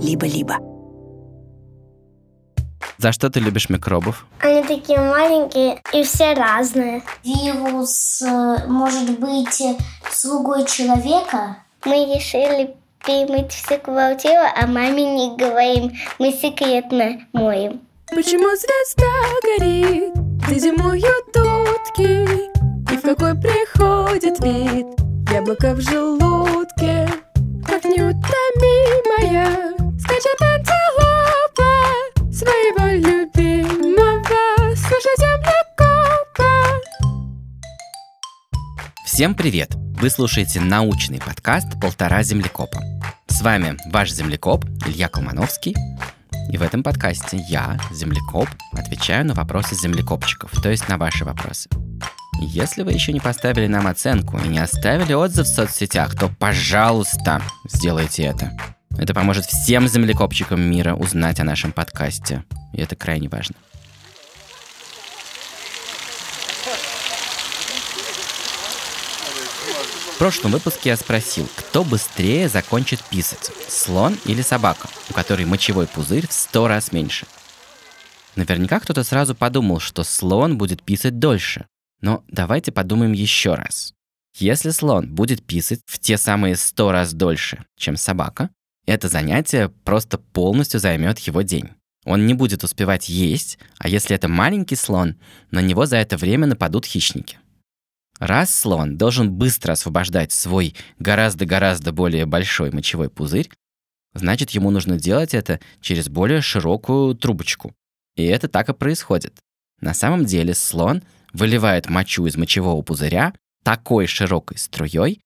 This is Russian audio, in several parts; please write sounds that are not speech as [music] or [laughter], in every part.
либо-либо. За что ты любишь микробов? Они такие маленькие и все разные. Вирус э, может быть э, слугой человека. Мы решили перемыть всю квартиру, а маме не говорим. Мы секретно моем. Почему звезда горит, где зимуют утки? И в какой приходит вид яблоко в желудке? Как неутомимая Всем привет! Вы слушаете научный подкаст «Полтора землекопа». С вами ваш землекоп Илья Колмановский. И в этом подкасте я, землекоп, отвечаю на вопросы землекопчиков, то есть на ваши вопросы. Если вы еще не поставили нам оценку и не оставили отзыв в соцсетях, то, пожалуйста, сделайте это. Это поможет всем землекопчикам мира узнать о нашем подкасте. И это крайне важно. В прошлом выпуске я спросил, кто быстрее закончит писать, слон или собака, у которой мочевой пузырь в сто раз меньше. Наверняка кто-то сразу подумал, что слон будет писать дольше. Но давайте подумаем еще раз. Если слон будет писать в те самые сто раз дольше, чем собака, это занятие просто полностью займет его день. Он не будет успевать есть, а если это маленький слон, на него за это время нападут хищники. Раз слон должен быстро освобождать свой гораздо-гораздо более большой мочевой пузырь, значит ему нужно делать это через более широкую трубочку. И это так и происходит. На самом деле слон выливает мочу из мочевого пузыря такой широкой струей,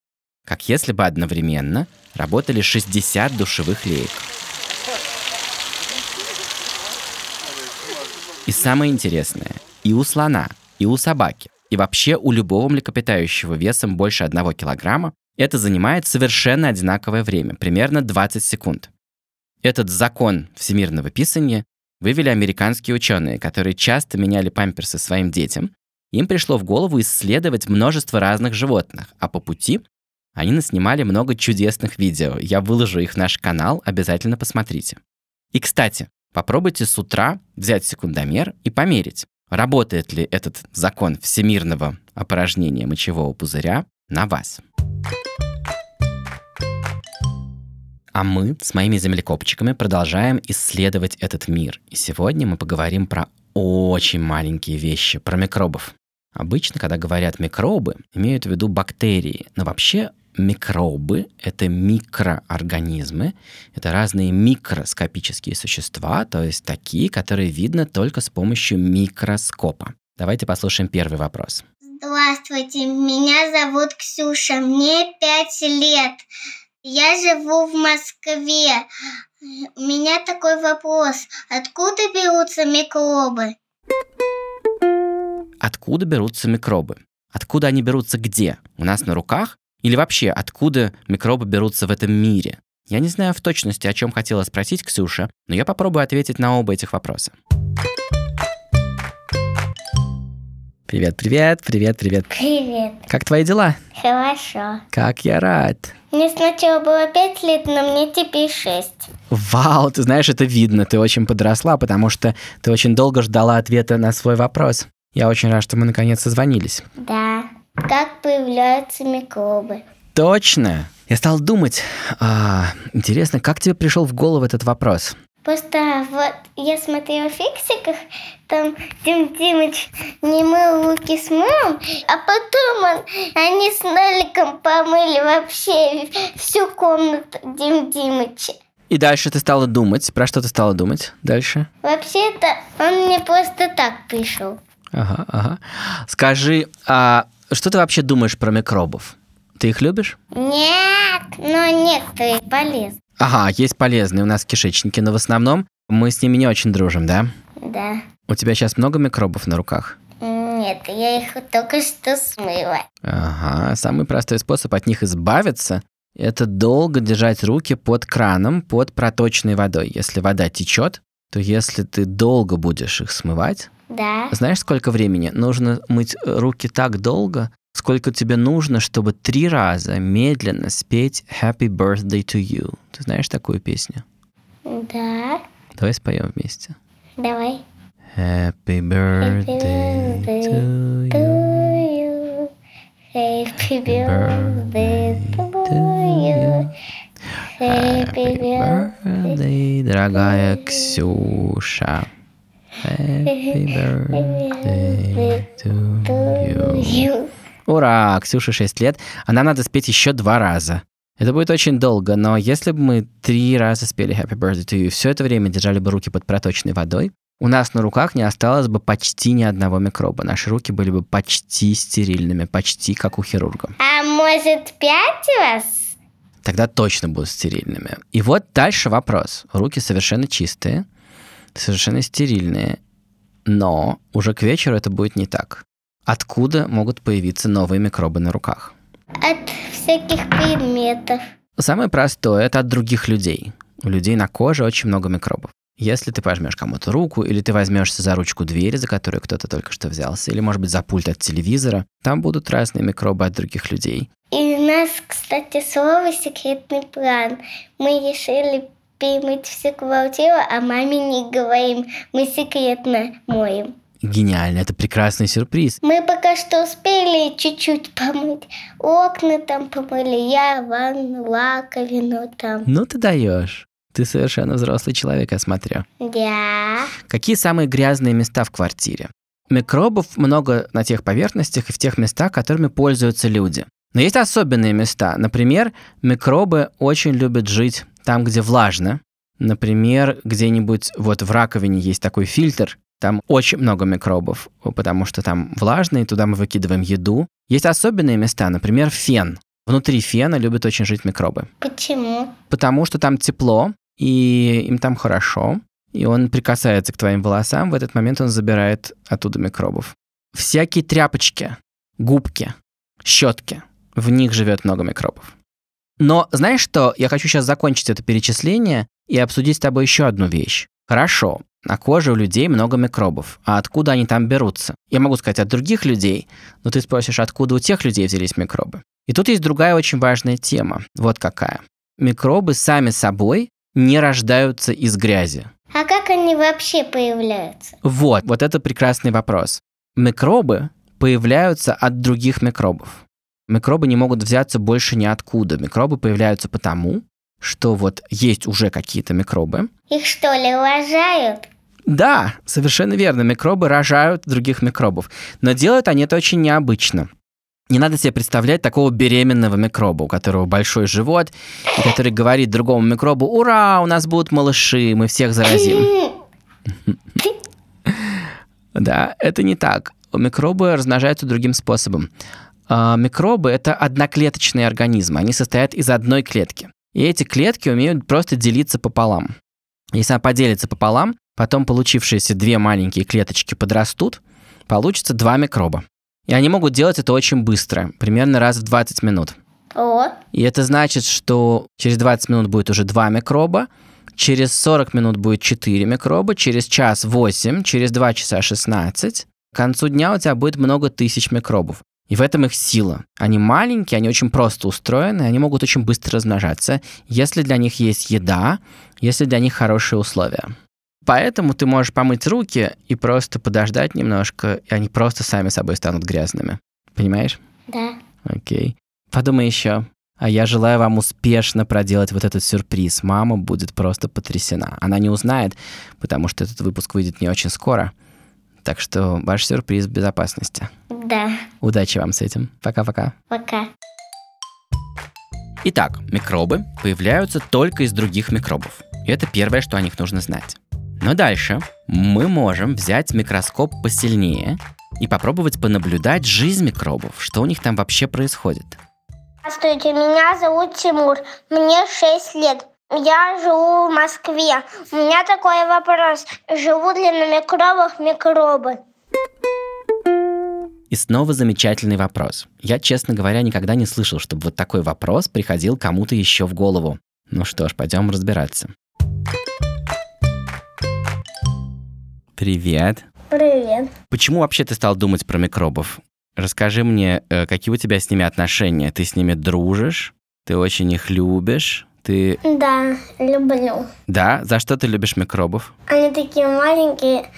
как если бы одновременно работали 60 душевых леек. И самое интересное, и у слона, и у собаки, и вообще у любого млекопитающего весом больше 1 килограмма это занимает совершенно одинаковое время, примерно 20 секунд. Этот закон всемирного писания вывели американские ученые, которые часто меняли памперсы своим детям. Им пришло в голову исследовать множество разных животных, а по пути они наснимали много чудесных видео. Я выложу их в наш канал, обязательно посмотрите. И, кстати, попробуйте с утра взять секундомер и померить, работает ли этот закон всемирного опорожнения мочевого пузыря на вас. А мы с моими землекопчиками продолжаем исследовать этот мир. И сегодня мы поговорим про очень маленькие вещи, про микробов. Обычно, когда говорят микробы, имеют в виду бактерии, но вообще микробы — это микроорганизмы, это разные микроскопические существа, то есть такие, которые видно только с помощью микроскопа. Давайте послушаем первый вопрос. Здравствуйте, меня зовут Ксюша, мне пять лет. Я живу в Москве. У меня такой вопрос. Откуда берутся микробы? Откуда берутся микробы? Откуда они берутся где? У нас на руках? Или вообще, откуда микробы берутся в этом мире? Я не знаю в точности, о чем хотела спросить Ксюша, но я попробую ответить на оба этих вопроса. Привет, привет, привет, привет. Привет. Как твои дела? Хорошо. Как я рад. Мне сначала было пять лет, но мне теперь шесть. Вау, ты знаешь, это видно, ты очень подросла, потому что ты очень долго ждала ответа на свой вопрос. Я очень рад, что мы наконец созвонились. Да. Как появляются микробы? Точно. Я стал думать, а, интересно, как тебе пришел в голову этот вопрос? Просто вот я смотрела в фиксиках, там Дим Димыч не мыл руки с мылом, а потом он, они с Ноликом помыли вообще всю комнату Дим Димыча. И дальше ты стала думать. Про что ты стала думать дальше? Вообще-то он мне просто так пришел. Ага, ага. Скажи, а что ты вообще думаешь про микробов? Ты их любишь? Нет, но некоторые полезны. Ага, есть полезные у нас в кишечнике, но в основном мы с ними не очень дружим, да? Да. У тебя сейчас много микробов на руках? Нет, я их только что смыла. Ага, самый простой способ от них избавиться – это долго держать руки под краном, под проточной водой. Если вода течет, то если ты долго будешь их смывать, Да. знаешь, сколько времени? Нужно мыть руки так долго, сколько тебе нужно, чтобы три раза медленно спеть Happy Birthday to You. Ты знаешь такую песню? Да, Давай споем вместе. давай. Happy birthday to To you. you. Happy birthday to you. Happy birthday. birthday, дорогая Ксюша. Happy birthday to you. Ура! Ксюше 6 лет, а нам надо спеть еще два раза. Это будет очень долго, но если бы мы три раза спели Happy Birthday to You и все это время держали бы руки под проточной водой, у нас на руках не осталось бы почти ни одного микроба. Наши руки были бы почти стерильными, почти как у хирурга. А может пять вас? Тогда точно будут стерильными. И вот дальше вопрос. Руки совершенно чистые, совершенно стерильные, но уже к вечеру это будет не так. Откуда могут появиться новые микробы на руках? От всяких предметов. Самое простое это от других людей. У людей на коже очень много микробов. Если ты пожмешь кому-то руку, или ты возьмешься за ручку двери, за которую кто-то только что взялся, или, может быть, за пульт от телевизора, там будут разные микробы от других людей. И у нас, кстати, слово секретный план. Мы решили перемыть всю квартиру, а маме не говорим. Мы секретно моем. Гениально, это прекрасный сюрприз. Мы пока что успели чуть-чуть помыть. Окна там помыли, я ванну, раковину там. Ну ты даешь. Ты совершенно взрослый человек, я смотрю. Да. Какие самые грязные места в квартире? Микробов много на тех поверхностях и в тех местах, которыми пользуются люди. Но есть особенные места. Например, микробы очень любят жить там, где влажно. Например, где-нибудь вот в раковине есть такой фильтр, там очень много микробов, потому что там влажно, и туда мы выкидываем еду. Есть особенные места, например, фен. Внутри фена любят очень жить микробы. Почему? Потому что там тепло, и им там хорошо, и он прикасается к твоим волосам, в этот момент он забирает оттуда микробов. Всякие тряпочки, губки, щетки, в них живет много микробов. Но знаешь что, я хочу сейчас закончить это перечисление и обсудить с тобой еще одну вещь. Хорошо, на коже у людей много микробов. А откуда они там берутся? Я могу сказать от других людей, но ты спросишь, откуда у тех людей взялись микробы. И тут есть другая очень важная тема. Вот какая. Микробы сами собой не рождаются из грязи. А как они вообще появляются? Вот, вот это прекрасный вопрос. Микробы появляются от других микробов. Микробы не могут взяться больше ниоткуда. Микробы появляются потому, что вот есть уже какие-то микробы. Их что ли рожают? Да, совершенно верно. Микробы рожают других микробов. Но делают они это очень необычно. Не надо себе представлять такого беременного микроба, у которого большой живот, и который говорит другому микробу, ура, у нас будут малыши, мы всех заразим. [laughs] Да, это не так. Микробы размножаются другим способом. А, Микробы — это одноклеточные организмы, они состоят из одной клетки. И эти клетки умеют просто делиться пополам. Если она поделится пополам, потом получившиеся две маленькие клеточки подрастут, получится два микроба. И они могут делать это очень быстро, примерно раз в 20 минут. О, И это значит, что через 20 минут будет уже 2 микроба, через 40 минут будет 4 микроба, через час 8, через 2 часа 16. К концу дня у тебя будет много тысяч микробов. И в этом их сила. Они маленькие, они очень просто устроены, они могут очень быстро размножаться, если для них есть еда, если для них хорошие условия. Поэтому ты можешь помыть руки и просто подождать немножко, и они просто сами собой станут грязными. Понимаешь? да. Окей. Подумай еще. А я желаю вам успешно проделать вот этот сюрприз. Мама будет просто потрясена. Она не узнает, потому что этот выпуск выйдет не очень скоро. Так что ваш сюрприз в безопасности. Да. Удачи вам с этим. Пока-пока. Пока. Итак, микробы появляются только из других микробов. И это первое, что о них нужно знать. Но дальше мы можем взять микроскоп посильнее и попробовать понаблюдать жизнь микробов, что у них там вообще происходит. Здравствуйте, меня зовут Тимур, мне 6 лет. Я живу в Москве. У меня такой вопрос. Живут ли на микробах микробы? И снова замечательный вопрос. Я, честно говоря, никогда не слышал, чтобы вот такой вопрос приходил кому-то еще в голову. Ну что ж, пойдем разбираться. Привет. Привет. Почему вообще ты стал думать про микробов? Расскажи мне, э, какие у тебя с ними отношения? Ты с ними дружишь? Ты очень их любишь? Ты. Да, люблю. Да? За что ты любишь микробов? Они такие маленькие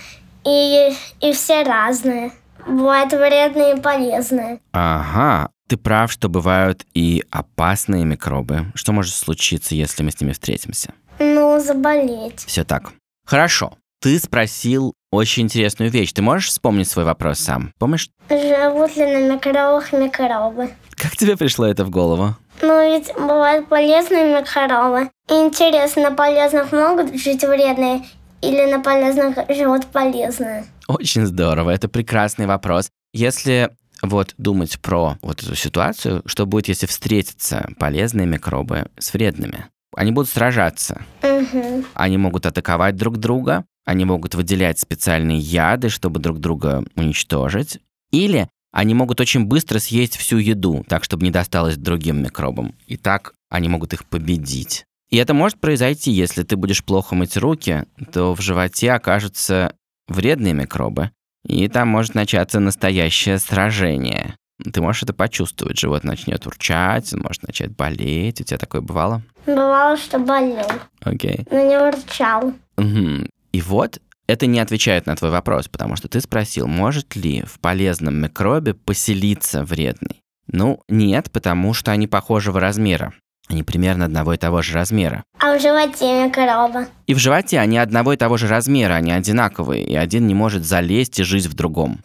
и, и все разные. Бывают вредные и полезные. Ага. Ты прав, что бывают и опасные микробы. Что может случиться, если мы с ними встретимся? Ну, заболеть. Все так. Хорошо. Ты спросил очень интересную вещь. Ты можешь вспомнить свой вопрос сам? Помнишь? Живут ли на микробах микробы? Как тебе пришло это в голову? Ну, ведь бывают полезные микробы. И интересно, на полезных могут жить вредные или на полезных живут полезные? Очень здорово, это прекрасный вопрос. Если вот думать про вот эту ситуацию, что будет, если встретятся полезные микробы с вредными? Они будут сражаться. Угу. Они могут атаковать друг друга, они могут выделять специальные яды, чтобы друг друга уничтожить. Или они могут очень быстро съесть всю еду, так, чтобы не досталось другим микробам. И так они могут их победить. И это может произойти, если ты будешь плохо мыть руки, то в животе окажутся вредные микробы, и там может начаться настоящее сражение. Ты можешь это почувствовать, живот начнет урчать, он может начать болеть. У тебя такое бывало? Бывало, что болел, Окей. но не урчал. Мгм. И вот это не отвечает на твой вопрос, потому что ты спросил, может ли в полезном микробе поселиться вредный. Ну, нет, потому что они похожего размера. Они примерно одного и того же размера. А в животе микробы. И в животе они одного и того же размера, они одинаковые, и один не может залезть и жить в другом.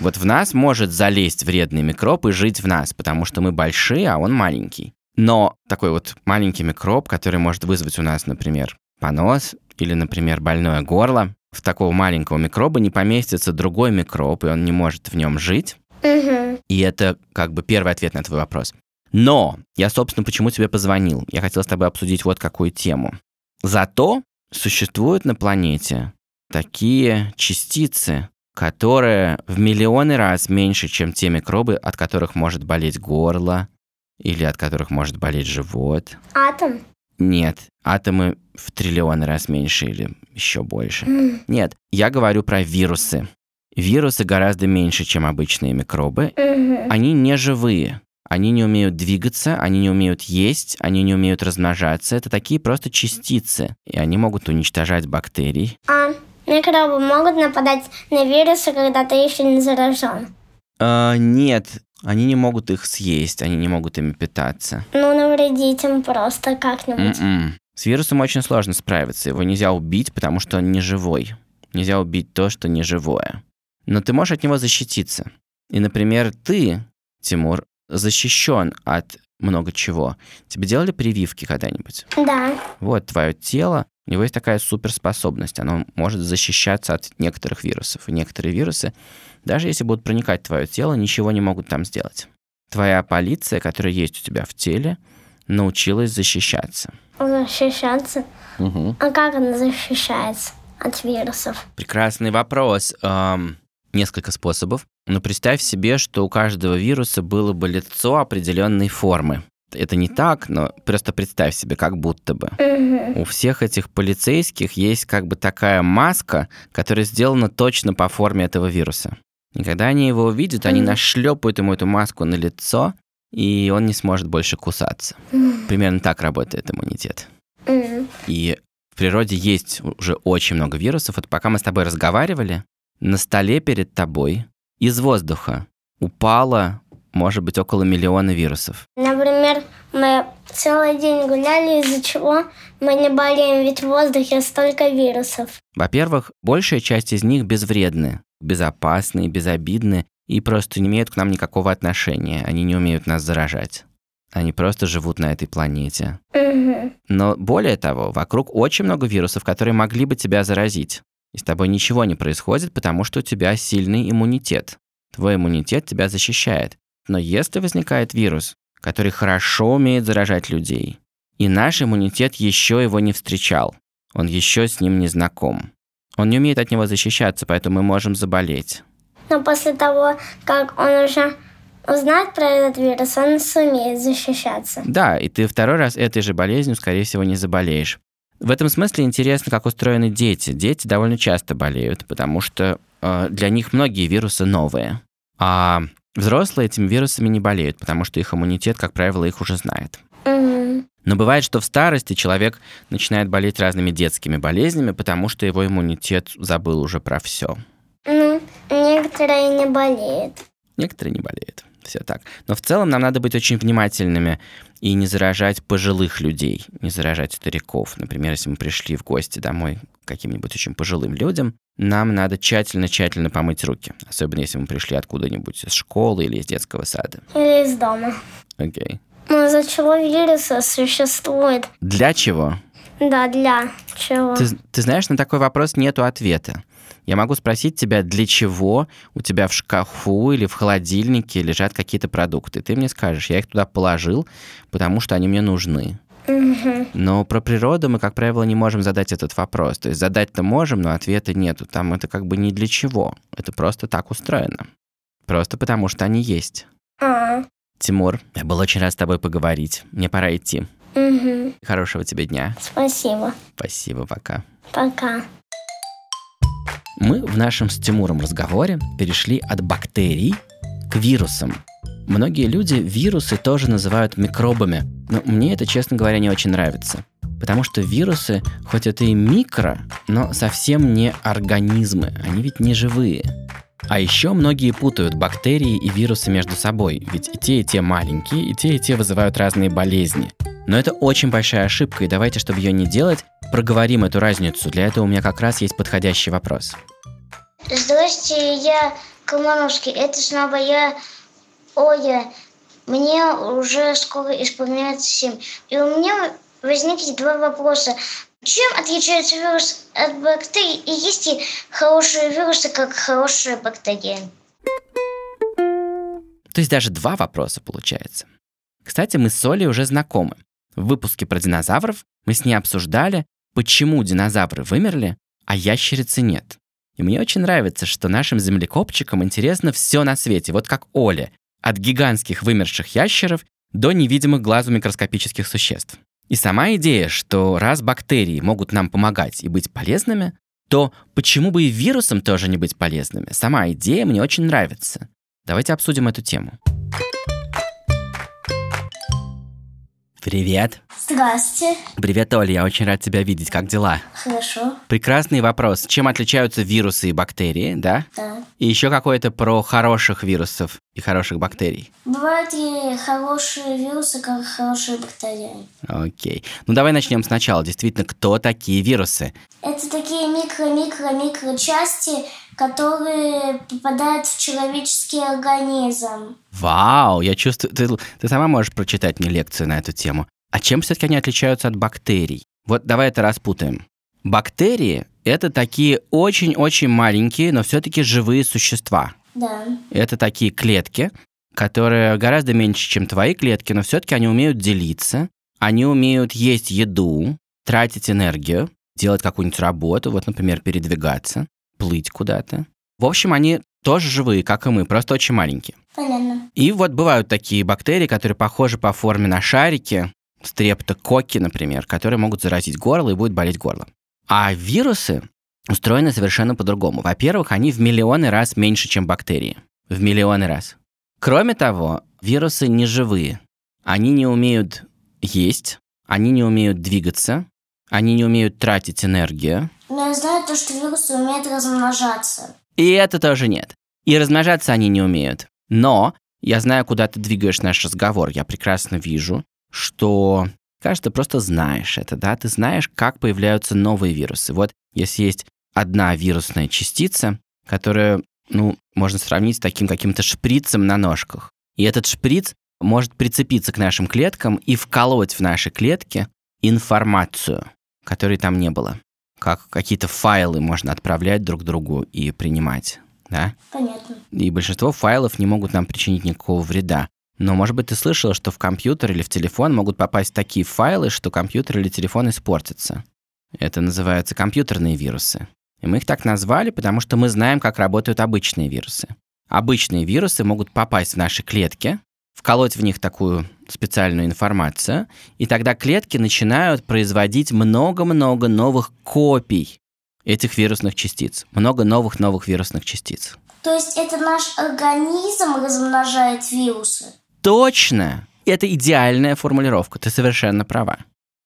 Вот в нас может залезть вредный микроб и жить в нас, потому что мы большие, а он маленький. Но такой вот маленький микроб, который может вызвать у нас, например, понос или, например, больное горло, в такого маленького микроба не поместится другой микроб, и он не может в нем жить. Угу. И это как бы первый ответ на твой вопрос. Но я, собственно, почему тебе позвонил? Я хотел с тобой обсудить вот какую тему. Зато существуют на планете такие частицы, которые в миллионы раз меньше, чем те микробы, от которых может болеть горло или от которых может болеть живот. Атом. Нет, атомы в триллионы раз меньше или еще больше. Нет, я говорю про вирусы. Вирусы гораздо меньше, чем обычные микробы. Они не живые. Они не умеют двигаться, они не умеют есть, они не умеют размножаться. Это такие просто частицы. И они могут уничтожать бактерий. А микробы могут нападать на вирусы, когда ты еще не заражен. А, нет, они не могут их съесть, они не могут ими питаться. Ну, навредить им просто как-нибудь. М-м. С вирусом очень сложно справиться. Его нельзя убить, потому что он не живой. Нельзя убить то, что не живое. Но ты можешь от него защититься. И, например, ты, Тимур, защищен от много чего. Тебе делали прививки когда-нибудь? Да. Вот твое тело, у него есть такая суперспособность. Оно может защищаться от некоторых вирусов. И некоторые вирусы, даже если будут проникать в твое тело, ничего не могут там сделать. Твоя полиция, которая есть у тебя в теле, научилась защищаться. Защищаться. А как она защищается от вирусов? Прекрасный вопрос. Эм, несколько способов. Но представь себе, что у каждого вируса было бы лицо определенной формы. Это не так, но просто представь себе, как будто бы. Угу. У всех этих полицейских есть как бы такая маска, которая сделана точно по форме этого вируса. И когда они его увидят, они нашлепают ему эту маску на лицо, и он не сможет больше кусаться. Примерно так работает иммунитет. И в природе есть уже очень много вирусов. Вот пока мы с тобой разговаривали, на столе перед тобой из воздуха упало, может быть, около миллиона вирусов. Например, мы целый день гуляли, из-за чего мы не болеем, ведь в воздухе столько вирусов. Во-первых, большая часть из них безвредны, безопасны, безобидны и просто не имеют к нам никакого отношения. Они не умеют нас заражать. Они просто живут на этой планете. Мгм. Но более того, вокруг очень много вирусов, которые могли бы тебя заразить. И с тобой ничего не происходит, потому что у тебя сильный иммунитет. Твой иммунитет тебя защищает. Но если возникает вирус, который хорошо умеет заражать людей, и наш иммунитет еще его не встречал, он еще с ним не знаком, он не умеет от него защищаться, поэтому мы можем заболеть. Но после того, как он уже узнает про этот вирус, он сумеет защищаться. Да, и ты второй раз этой же болезнью, скорее всего, не заболеешь. В этом смысле интересно, как устроены дети. Дети довольно часто болеют, потому что э, для них многие вирусы новые. А взрослые этими вирусами не болеют, потому что их иммунитет, как правило, их уже знает. Но бывает, что в старости человек начинает болеть разными детскими болезнями, потому что его иммунитет забыл уже про все. Ну, некоторые не болеют. Некоторые не болеют. Все так. Но в целом нам надо быть очень внимательными и не заражать пожилых людей, не заражать стариков. Например, если мы пришли в гости домой к каким-нибудь очень пожилым людям, нам надо тщательно-тщательно помыть руки. Особенно если мы пришли откуда-нибудь из школы или из детского сада. Или из дома. Окей. Ну, из-за чего вирусы существует. Для чего? Да, для чего? Ты, ты знаешь, на такой вопрос нету ответа. Я могу спросить тебя, для чего у тебя в шкафу или в холодильнике лежат какие-то продукты. Ты мне скажешь, я их туда положил, потому что они мне нужны. Но про природу мы, как правило, не можем задать этот вопрос. То есть задать-то можем, но ответа нету. Там это как бы не для чего. Это просто так устроено. Просто потому что они есть. А, Тимур, я был очень рад с тобой поговорить. Мне пора идти. Хорошего тебе дня. Спасибо. Спасибо, пока. Пока. Мы в нашем с Тимуром разговоре перешли от бактерий к вирусам. Многие люди вирусы тоже называют микробами, но мне это, честно говоря, не очень нравится. Потому что вирусы, хоть это и микро, но совсем не организмы, они ведь не живые. А еще многие путают бактерии и вирусы между собой, ведь и те, и те маленькие, и те, и те вызывают разные болезни. Но это очень большая ошибка, и давайте, чтобы ее не делать, проговорим эту разницу. Для этого у меня как раз есть подходящий вопрос. Здрасте, я Комаровский. Это снова я Оля. Мне уже скоро исполняется 7. И у меня возникли два вопроса. Чем отличается вирус от бактерий? И есть ли хорошие вирусы, как хорошие бактерии? То есть даже два вопроса получается. Кстати, мы с Олей уже знакомы. В выпуске про динозавров мы с ней обсуждали, почему динозавры вымерли, а ящерицы нет. И мне очень нравится, что нашим землекопчикам интересно все на свете, вот как Оле, от гигантских вымерших ящеров до невидимых глазу микроскопических существ. И сама идея, что раз бактерии могут нам помогать и быть полезными, то почему бы и вирусам тоже не быть полезными? Сама идея мне очень нравится. Давайте обсудим эту тему. Привет. Здравствуйте. Привет, Оля, я очень рад тебя видеть. Как дела? Хорошо. Прекрасный вопрос. Чем отличаются вирусы и бактерии, да? Да. И еще какое-то про хороших вирусов и хороших бактерий. Бывают ли хорошие вирусы, как хорошие бактерии? Окей. Ну давай начнем сначала. Действительно, кто такие вирусы? Это такие микро-микро-микро части, которые попадают в человеческий организм. Вау, я чувствую, ты, ты сама можешь прочитать мне лекцию на эту тему. А чем все-таки они отличаются от бактерий? Вот давай это распутаем. Бактерии – это такие очень-очень маленькие, но все-таки живые существа. Да. Это такие клетки, которые гораздо меньше, чем твои клетки, но все-таки они умеют делиться, они умеют есть еду, тратить энергию, делать какую-нибудь работу, вот, например, передвигаться, плыть куда-то. В общем, они тоже живые, как и мы, просто очень маленькие. Понятно. И вот бывают такие бактерии, которые похожи по форме на шарики, стрептококки, например, которые могут заразить горло и будет болеть горло. А вирусы устроены совершенно по-другому. Во-первых, они в миллионы раз меньше, чем бактерии. В миллионы раз. Кроме того, вирусы не живые. Они не умеют есть, они не умеют двигаться, они не умеют тратить энергию. Но я знаю то, что вирусы умеют размножаться. И это тоже нет. И размножаться они не умеют. Но я знаю, куда ты двигаешь наш разговор. Я прекрасно вижу, что, кажется, ты просто знаешь это, да? Ты знаешь, как появляются новые вирусы. Вот если есть одна вирусная частица, которая, ну, можно сравнить с таким каким-то шприцем на ножках. И этот шприц может прицепиться к нашим клеткам и вколоть в наши клетки информацию, которой там не было. Как какие-то файлы можно отправлять друг другу и принимать, да? Понятно. И большинство файлов не могут нам причинить никакого вреда. Но, может быть, ты слышала, что в компьютер или в телефон могут попасть такие файлы, что компьютер или телефон испортится. Это называются компьютерные вирусы. И мы их так назвали, потому что мы знаем, как работают обычные вирусы. Обычные вирусы могут попасть в наши клетки, вколоть в них такую специальную информацию, и тогда клетки начинают производить много-много новых копий этих вирусных частиц. Много новых-новых вирусных частиц. То есть это наш организм размножает вирусы? Точно! Это идеальная формулировка, ты совершенно права.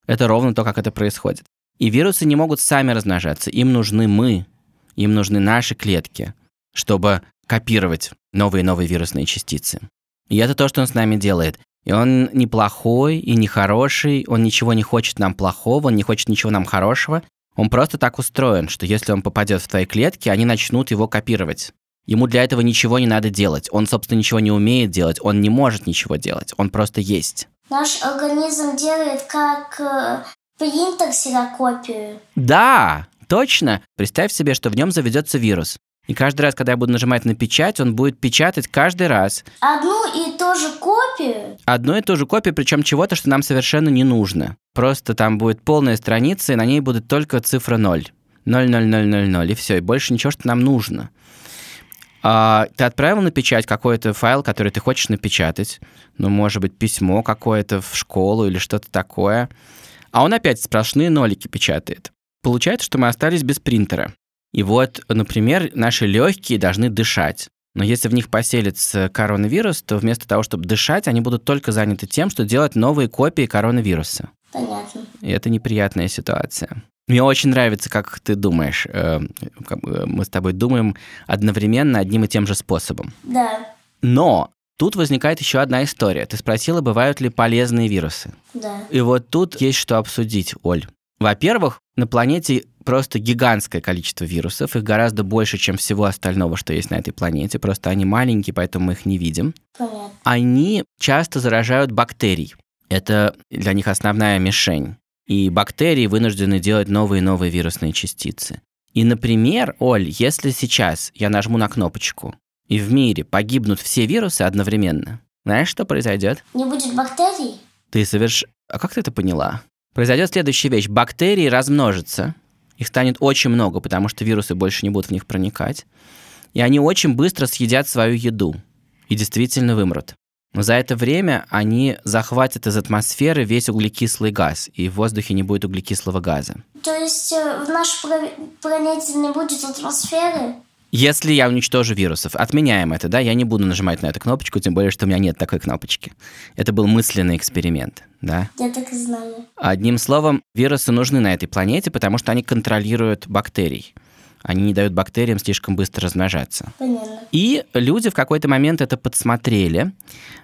Это ровно то, как это происходит. И вирусы не могут сами размножаться, им нужны мы, им нужны наши клетки, чтобы копировать новые и новые вирусные частицы. И это то, что он с нами делает. И он не плохой и не хороший, он ничего не хочет нам плохого, он не хочет ничего нам хорошего. Он просто так устроен, что если он попадет в твои клетки, они начнут его копировать. Ему для этого ничего не надо делать. Он, собственно, ничего не умеет делать. Он не может ничего делать. Он просто есть. Наш организм делает как э, принтер ксерокопию. Да, точно. Представь себе, что в нем заведется вирус. И каждый раз, когда я буду нажимать на печать, он будет печатать каждый раз Одну и ту же копию. одну и ту же копию, причем чего-то, что нам совершенно не нужно. Просто там будет полная страница, и на ней будет только цифра 0. 0, 0, 0, 0, 0, и все, и больше ничего, что нам нужно. А, ты отправил на печать какой-то файл, который ты хочешь напечатать, ну, может быть, письмо какое-то в школу или что-то такое, а он опять сплошные нолики печатает. Получается, что мы остались без принтера. И вот, например, наши легкие должны дышать. Но если в них поселится коронавирус, то вместо того, чтобы дышать, они будут только заняты тем, что делать новые копии коронавируса. Понятно. И это неприятная ситуация. Мне очень нравится, как ты думаешь. Э, Мы с тобой думаем одновременно одним и тем же способом. Да, Но тут возникает еще одна история. Ты спросила, бывают ли полезные вирусы. да. И вот тут есть что обсудить, Оль. Во-первых, на планете просто гигантское количество вирусов, их гораздо больше, чем всего остального, что есть на этой планете, просто они маленькие, поэтому мы их не видим. Они часто заражают бактерий. Это для них основная мишень. И бактерии вынуждены делать новые и новые вирусные частицы. И, например, Оль, если сейчас я нажму на кнопочку, и в мире погибнут все вирусы одновременно, знаешь, что произойдет? Не будет бактерий? Ты соверш... А как ты это поняла? Произойдет следующая вещь. Бактерии размножатся. Их станет очень много, потому что вирусы больше не будут в них проникать. И они очень быстро съедят свою еду. И действительно вымрут. Но за это время они захватят из атмосферы весь углекислый газ, и в воздухе не будет углекислого газа. То есть э, в нашей плане- планете не будет атмосферы? Если я уничтожу вирусов, отменяем это, да, я не буду нажимать на эту кнопочку, тем более, что у меня нет такой кнопочки. Это был мысленный эксперимент, да. Я так и знаю. Одним словом, вирусы нужны на этой планете, потому что они контролируют бактерий. Они не дают бактериям слишком быстро размножаться. Понятно. И люди в какой-то момент это подсмотрели.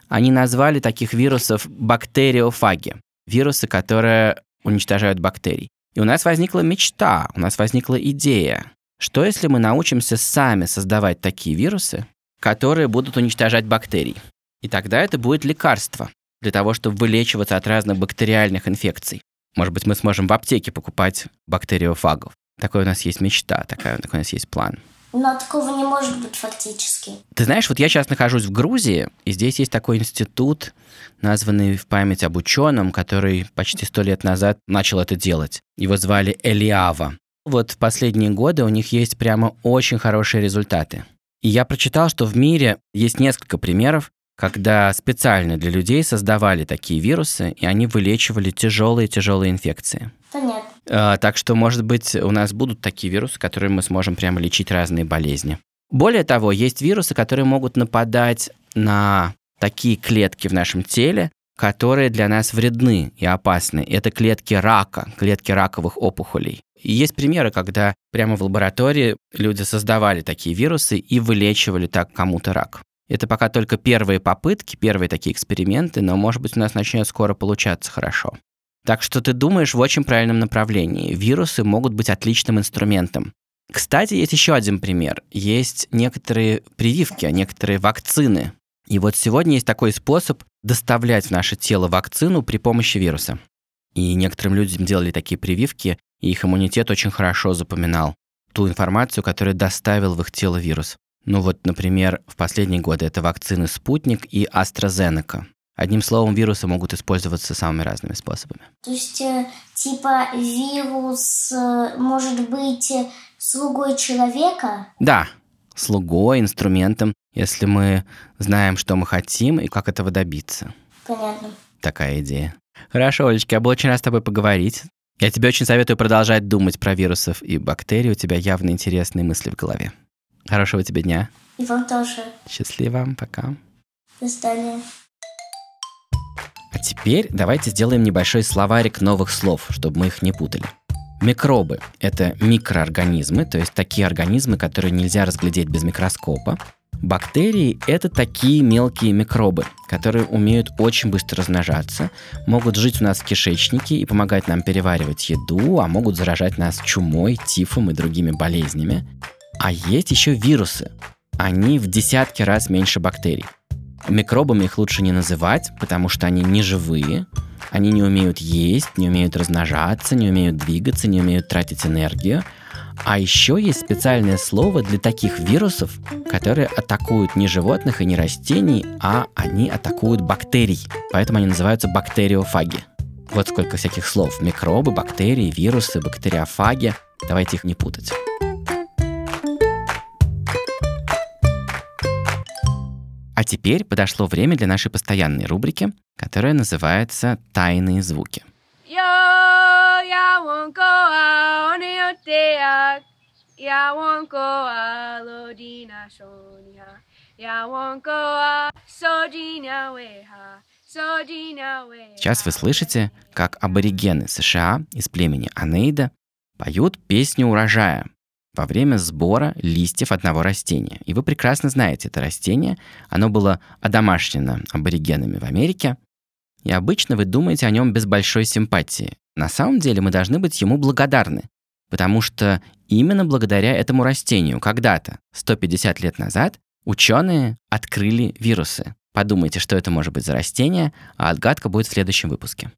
Они назвали таких вирусов бактериофаги. Вирусы, которые уничтожают бактерий. И у нас возникла мечта, у нас возникла идея. Что если мы научимся сами создавать такие вирусы, которые будут уничтожать бактерий? И тогда это будет лекарство для того, чтобы вылечиваться от разных бактериальных инфекций. Может быть, мы сможем в аптеке покупать бактериофагов. Такой у нас есть мечта, такая, такой у нас есть план. Но такого не может быть фактически. Ты знаешь, вот я сейчас нахожусь в Грузии, и здесь есть такой институт, названный в память об ученом, который почти сто лет назад начал это делать. Его звали Элиава. Вот в последние годы у них есть прямо очень хорошие результаты. И я прочитал, что в мире есть несколько примеров, когда специально для людей создавали такие вирусы, и они вылечивали тяжелые-тяжелые инфекции. Понятно. А, Так что, может быть, у нас будут такие вирусы, которые мы сможем прямо лечить разные болезни. Более того, есть вирусы, которые могут нападать на такие клетки в нашем теле, которые для нас вредны и опасны. Это клетки рака, клетки раковых опухолей. И есть примеры, когда прямо в лаборатории люди создавали такие вирусы и вылечивали так кому-то рак. Это пока только первые попытки, первые такие эксперименты, но, может быть, у нас начнет скоро получаться хорошо. Так что ты думаешь в очень правильном направлении. Вирусы могут быть отличным инструментом. Кстати, есть еще один пример. Есть некоторые прививки, некоторые вакцины. И вот сегодня есть такой способ доставлять в наше тело вакцину при помощи вируса. И некоторым людям делали такие прививки, и их иммунитет очень хорошо запоминал ту информацию, которую доставил в их тело вирус. Ну вот, например, в последние годы это вакцины «Спутник» и «AstraZeneca». Одним словом, вирусы могут использоваться самыми разными способами. То есть, э, типа, вирус э, может быть э, слугой человека? Да, слугой, инструментом, если мы знаем, что мы хотим и как этого добиться. Понятно. Такая идея. Хорошо, Олечка, я был очень рад с тобой поговорить. Я тебе очень советую продолжать думать про вирусов и бактерии. У тебя явно интересные мысли в голове. Хорошего тебе дня. И вам тоже. Счастливо. Пока. До свидания. А теперь давайте сделаем небольшой словарик новых слов, чтобы мы их не путали. Микробы – это микроорганизмы, то есть такие организмы, которые нельзя разглядеть без микроскопа. Бактерии – это такие мелкие микробы, которые умеют очень быстро размножаться, могут жить у нас в кишечнике и помогать нам переваривать еду, а могут заражать нас чумой, тифом и другими болезнями. А есть еще вирусы. Они в десятки раз меньше бактерий. Микробами их лучше не называть, потому что они не живые, они не умеют есть, не умеют размножаться, не умеют двигаться, не умеют тратить энергию. А еще есть специальное слово для таких вирусов, которые атакуют не животных и не растений, а они атакуют бактерий. Поэтому они называются бактериофаги. Вот сколько всяких слов. Микробы, бактерии, вирусы, бактериофаги. Давайте их не путать. А теперь подошло время для нашей постоянной рубрики, которая называется «Тайные звуки». Сейчас вы слышите, как аборигены США из племени Анейда поют песню урожая – во время сбора листьев одного растения. И вы прекрасно знаете это растение. Оно было одомашнено аборигенами в Америке. И обычно вы думаете о нем без большой симпатии. На самом деле мы должны быть ему благодарны. Потому что именно благодаря этому растению когда-то, 150 лет назад, ученые открыли вирусы. Подумайте, что это может быть за растение, а отгадка будет в следующем выпуске.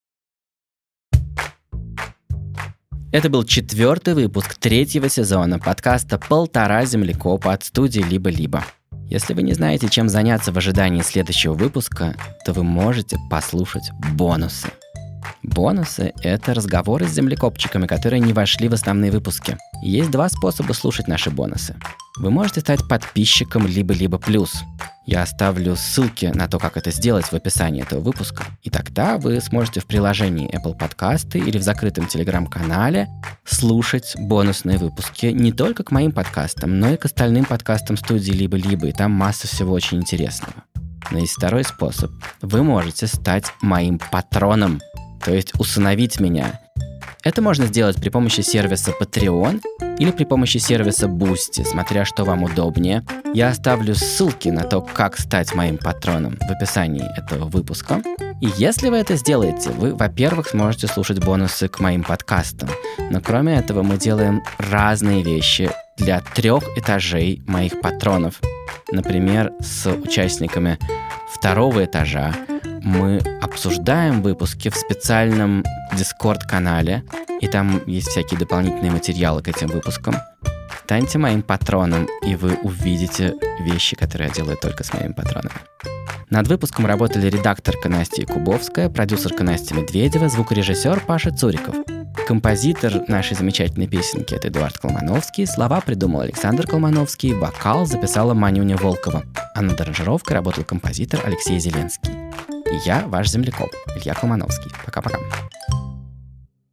Это был четвертый выпуск третьего сезона подкаста «Полтора землекопа» от студии «Либо-либо». Если вы не знаете, чем заняться в ожидании следующего выпуска, то вы можете послушать бонусы. Бонусы — это разговоры с землекопчиками, которые не вошли в основные выпуски. Есть два способа слушать наши бонусы. Вы можете стать подписчиком либо-либо плюс. Я оставлю ссылки на то, как это сделать в описании этого выпуска. И тогда вы сможете в приложении Apple Podcasts или в закрытом телеграм-канале слушать бонусные выпуски не только к моим подкастам, но и к остальным подкастам студии «Либо-либо», и там масса всего очень интересного. Но есть второй способ. Вы можете стать моим патроном, то есть усыновить меня это можно сделать при помощи сервиса Patreon или при помощи сервиса Boosty, смотря что вам удобнее. Я оставлю ссылки на то, как стать моим патроном в описании этого выпуска. И если вы это сделаете, вы, во-первых, сможете слушать бонусы к моим подкастам. Но кроме этого мы делаем разные вещи для трех этажей моих патронов. Например, с участниками второго этажа мы обсуждаем выпуски в специальном Discord-канале, и там есть всякие дополнительные материалы к этим выпускам. Станьте моим патроном, и вы увидите вещи, которые я делаю только с моими патронами. Над выпуском работали редакторка Настя Кубовская, продюсерка Настя Медведева, звукорежиссер Паша Цуриков. Композитор нашей замечательной песенки – это Эдуард Колмановский, слова придумал Александр Колмановский, вокал записала Манюня Волкова, а над аранжировкой работал композитор Алексей Зеленский. И я ваш землекоп, Илья Колмановский. Пока-пока.